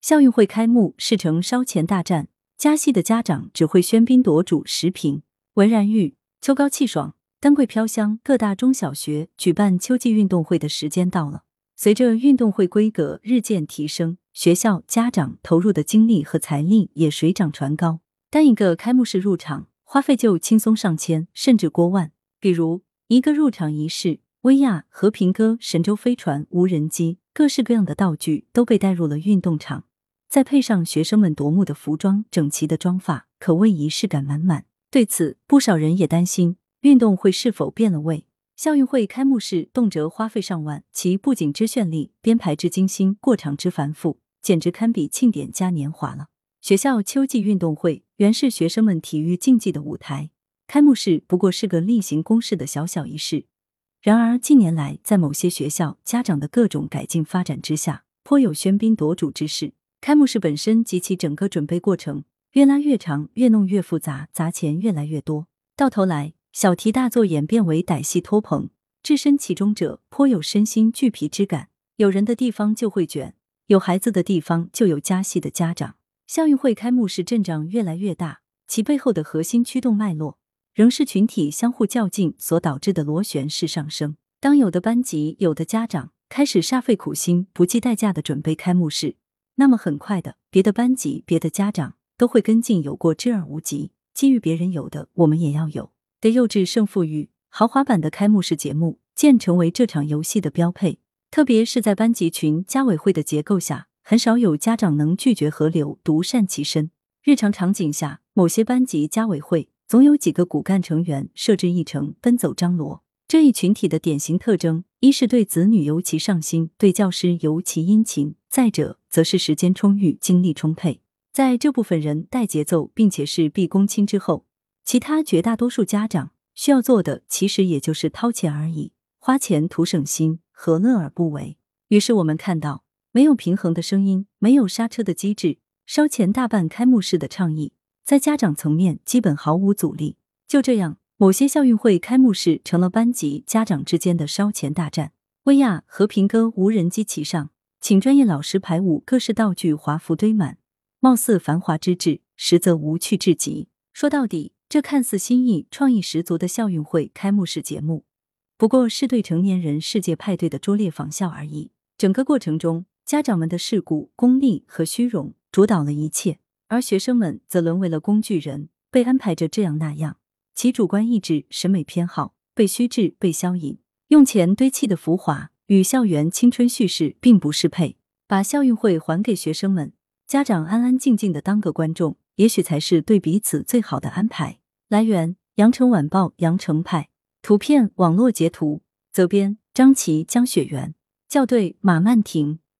校运会开幕是成烧钱大战，加戏的家长只会喧宾夺主。时评：文然玉。秋高气爽，丹桂飘香，各大中小学举办秋季运动会的时间到了。随着运动会规格日渐提升，学校家长投入的精力和财力也水涨船高。单一个开幕式入场花费就轻松上千，甚至过万。比如一个入场仪式，威亚、和平鸽、神舟飞船、无人机，各式各样的道具都被带入了运动场。再配上学生们夺目的服装、整齐的妆发，可谓仪式感满满。对此，不少人也担心运动会是否变了味。校运会开幕式动辄花费上万，其布景之绚丽、编排之精心、过场之繁复，简直堪比庆典嘉年华了。学校秋季运动会原是学生们体育竞技的舞台，开幕式不过是个例行公事的小小仪式。然而近年来，在某些学校家长的各种改进发展之下，颇有喧宾夺主之势。开幕式本身及其整个准备过程越拉越长，越弄越复杂，砸钱越来越多，到头来小题大做演变为歹戏拖棚，置身其中者颇有身心俱疲之感。有人的地方就会卷，有孩子的地方就有加戏的家长。校运会开幕式阵仗越来越大，其背后的核心驱动脉络仍是群体相互较劲所导致的螺旋式上升。当有的班级、有的家长开始煞费苦心、不计代价的准备开幕式。那么很快的，别的班级、别的家长都会跟进，有过之而无及。基于别人有的，我们也要有，得幼稚胜负欲。豪华版的开幕式节目渐成为这场游戏的标配。特别是在班级群、家委会的结构下，很少有家长能拒绝河流，独善其身。日常场景下，某些班级家委会总有几个骨干成员设置议程，奔走张罗。这一群体的典型特征，一是对子女尤其上心，对教师尤其殷勤；再者，则是时间充裕、精力充沛。在这部分人带节奏并且是毕恭亲之后，其他绝大多数家长需要做的，其实也就是掏钱而已。花钱图省心，何乐而不为？于是我们看到，没有平衡的声音，没有刹车的机制，烧钱大办开幕式的倡议，在家长层面基本毫无阻力。就这样。某些校运会开幕式成了班级家长之间的烧钱大战。薇娅和平鸽无人机齐上，请专业老师排舞，各式道具华服堆满，貌似繁华之至，实则无趣至极。说到底，这看似新意创意十足的校运会开幕式节目，不过是对成年人世界派对的拙劣仿效而已。整个过程中，家长们的世故、功利和虚荣主导了一切，而学生们则沦为了工具人，被安排着这样那样。其主观意志、审美偏好被虚掷、被消隐，用钱堆砌的浮华与校园青春叙事并不适配。把校运会还给学生们，家长安安静静的当个观众，也许才是对彼此最好的安排。来源：羊城晚报羊城派，图片网络截图，责编：张琪、江雪媛，校对：马曼婷。